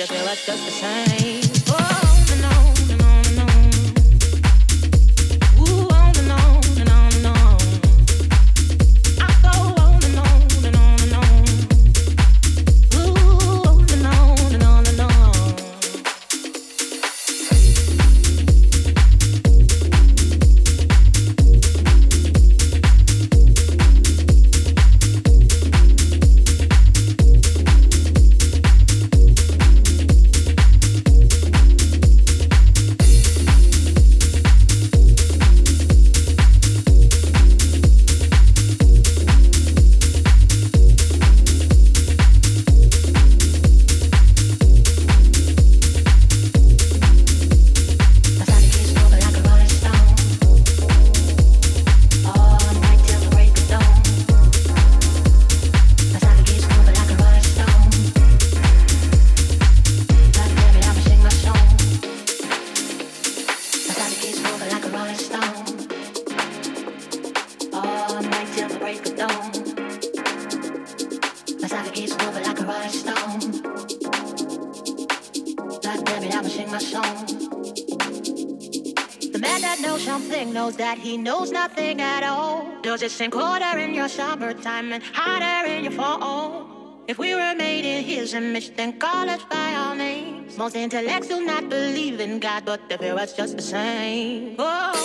just like just the same. and colder in your summertime and hotter in your fall. If we were made in his image, then call us by our names. Most intellects do not believe in God, but they view us just the same. Oh.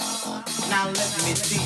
And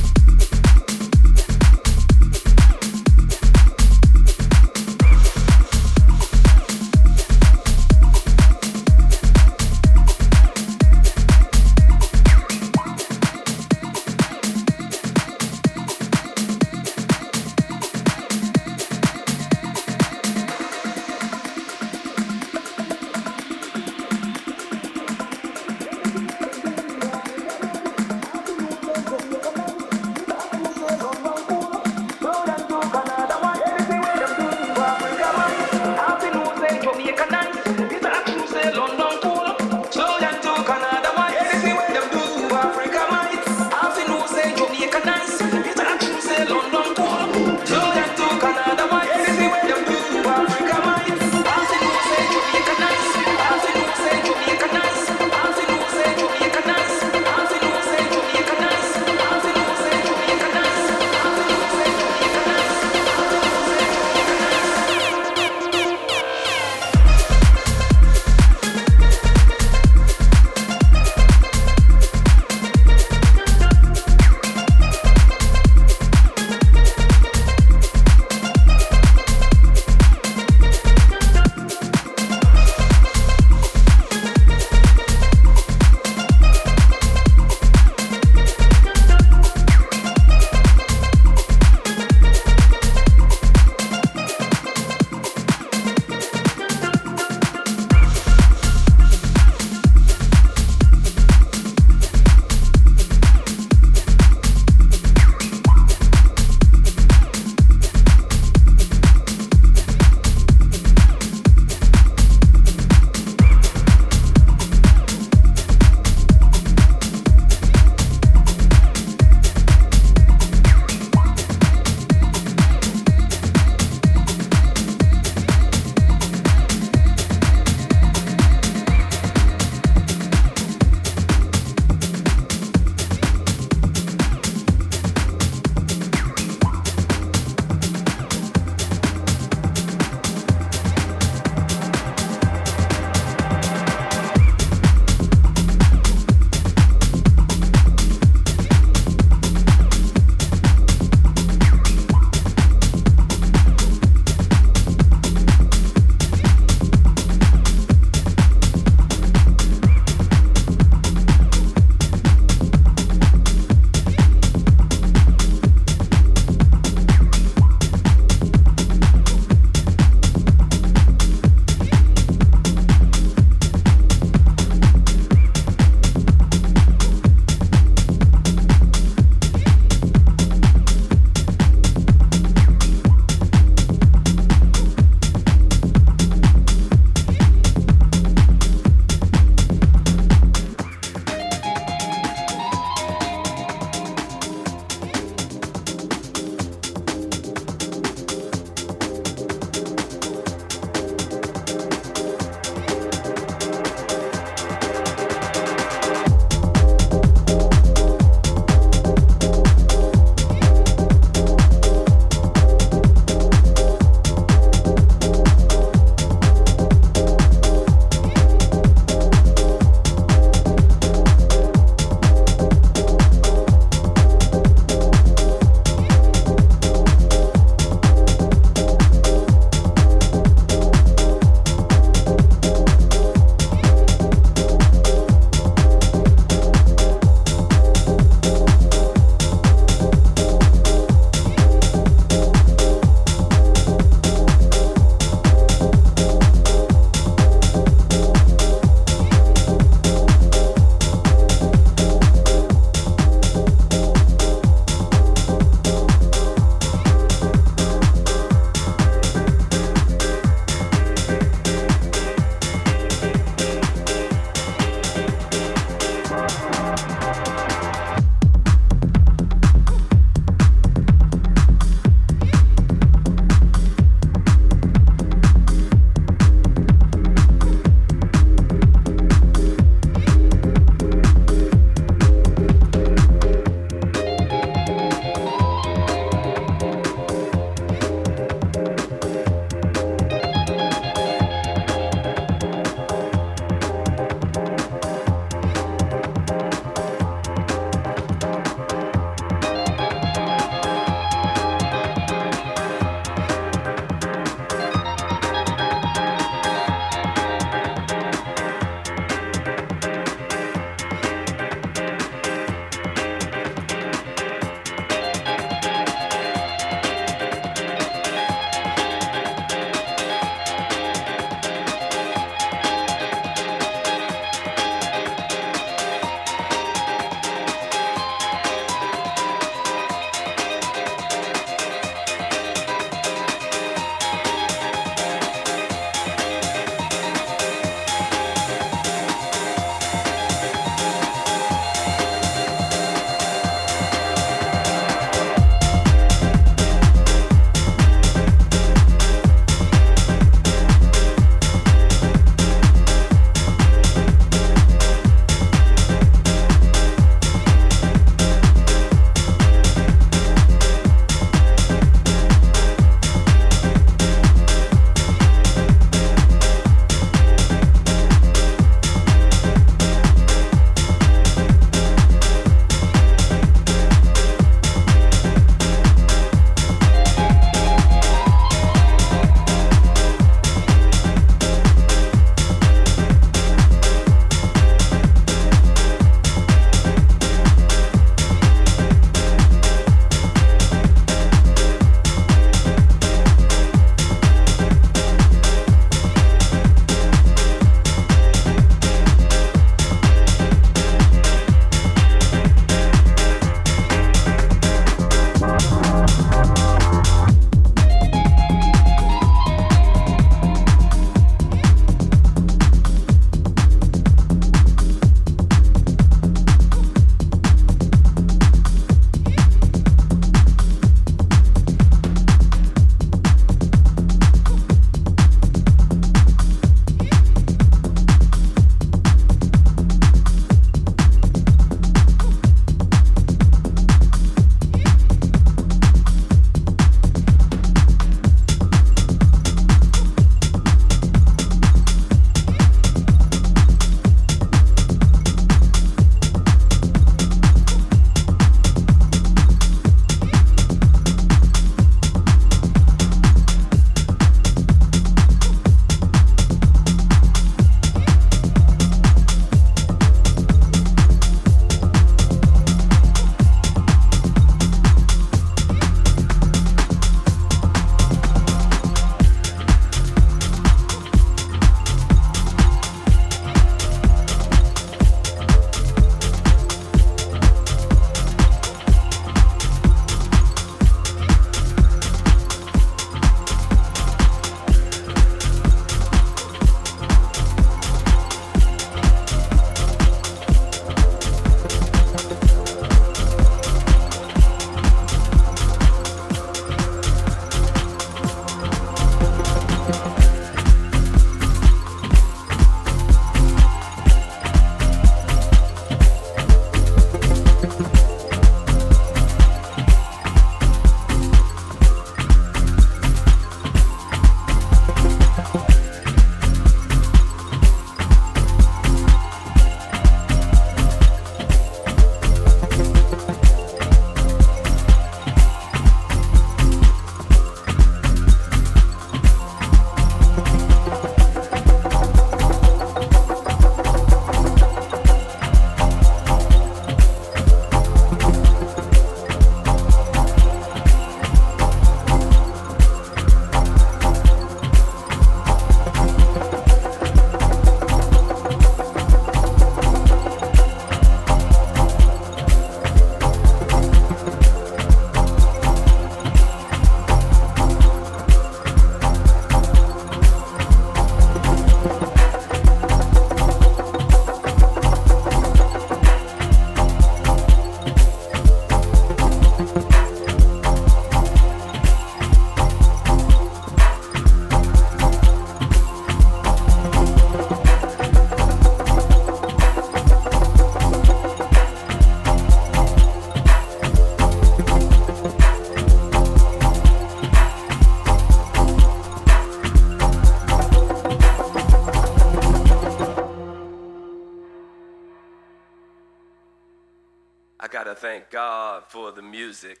thank God for the music.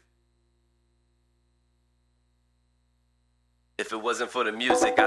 If it wasn't for the music,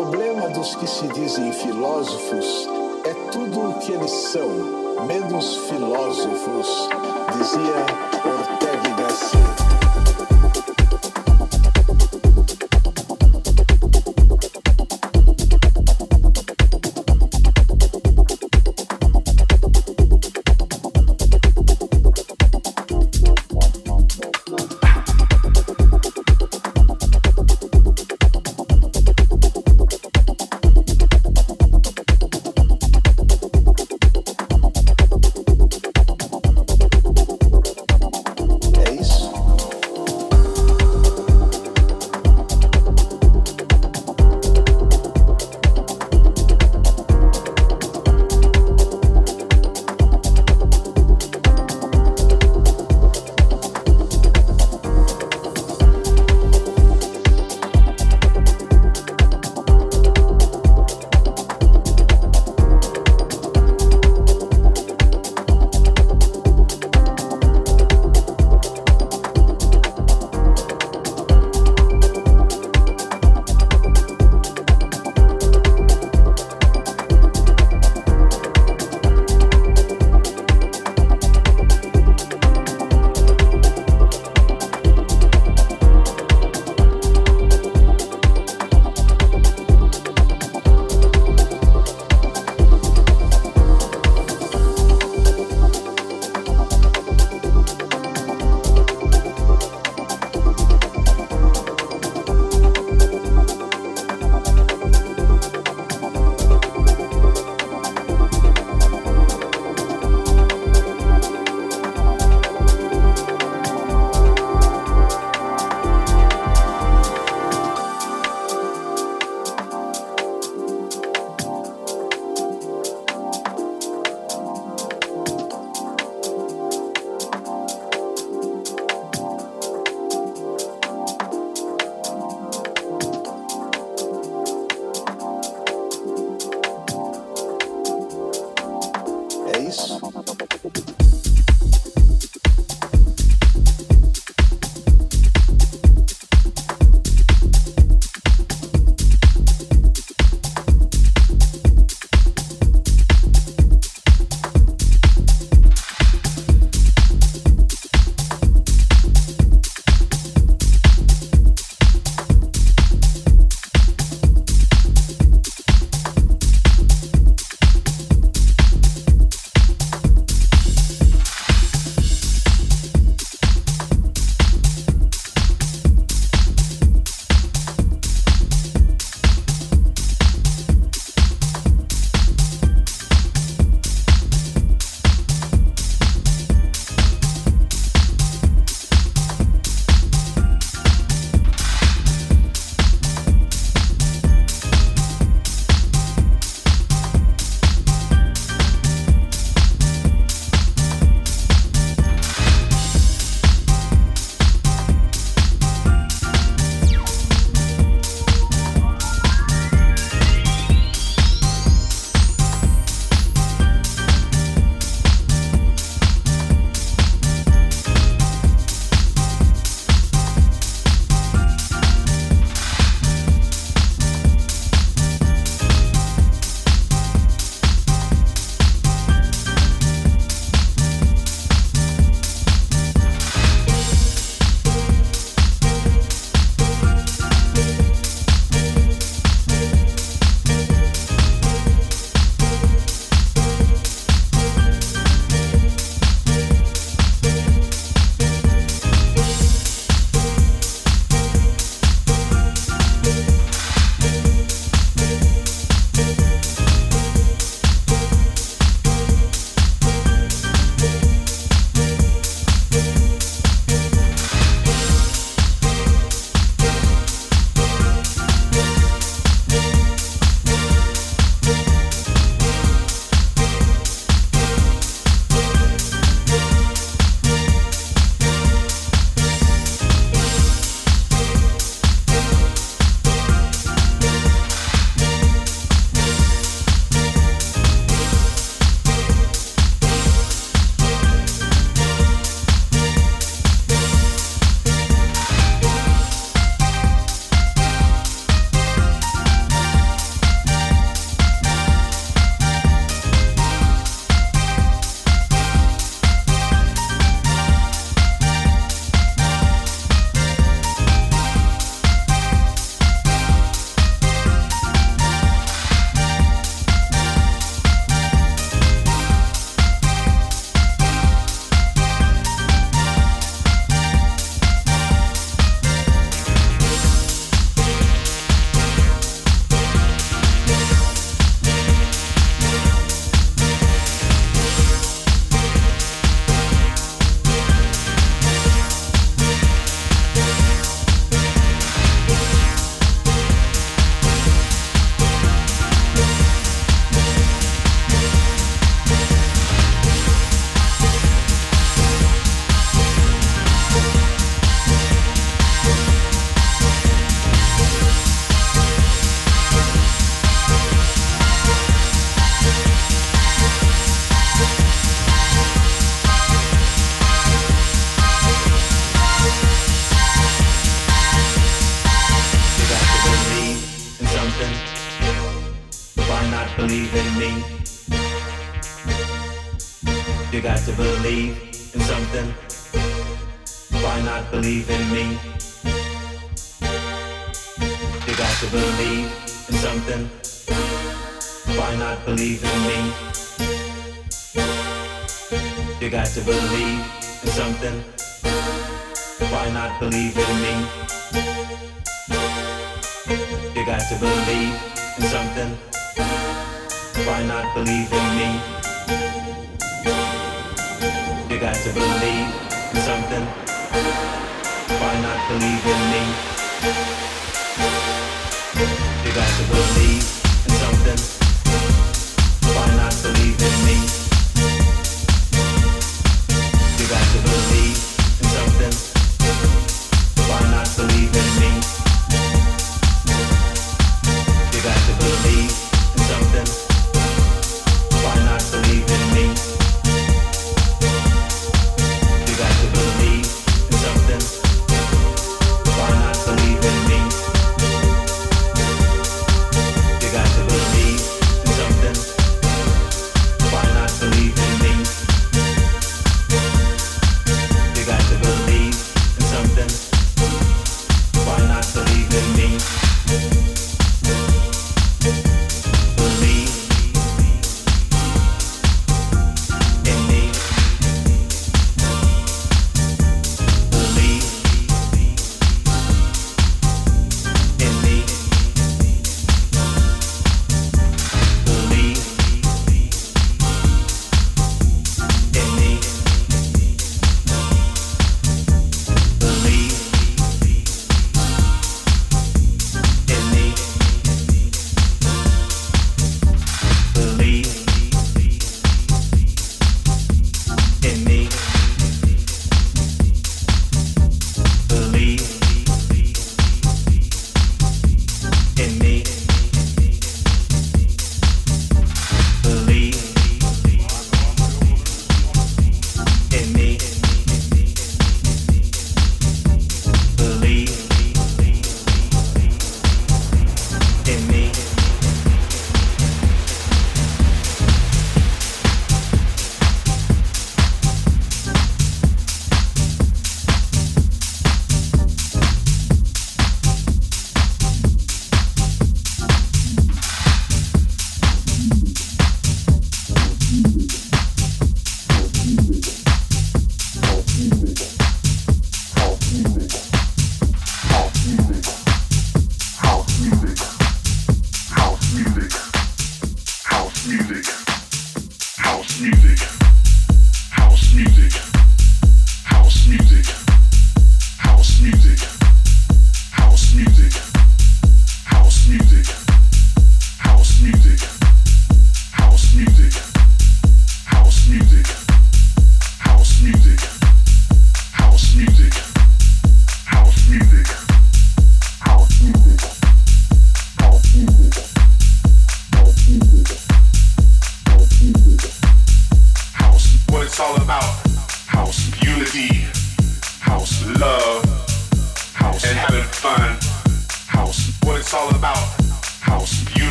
problema dos que se dizem filósofos é tudo o que eles são, menos filósofos, dizia Ortega Gasset.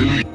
You.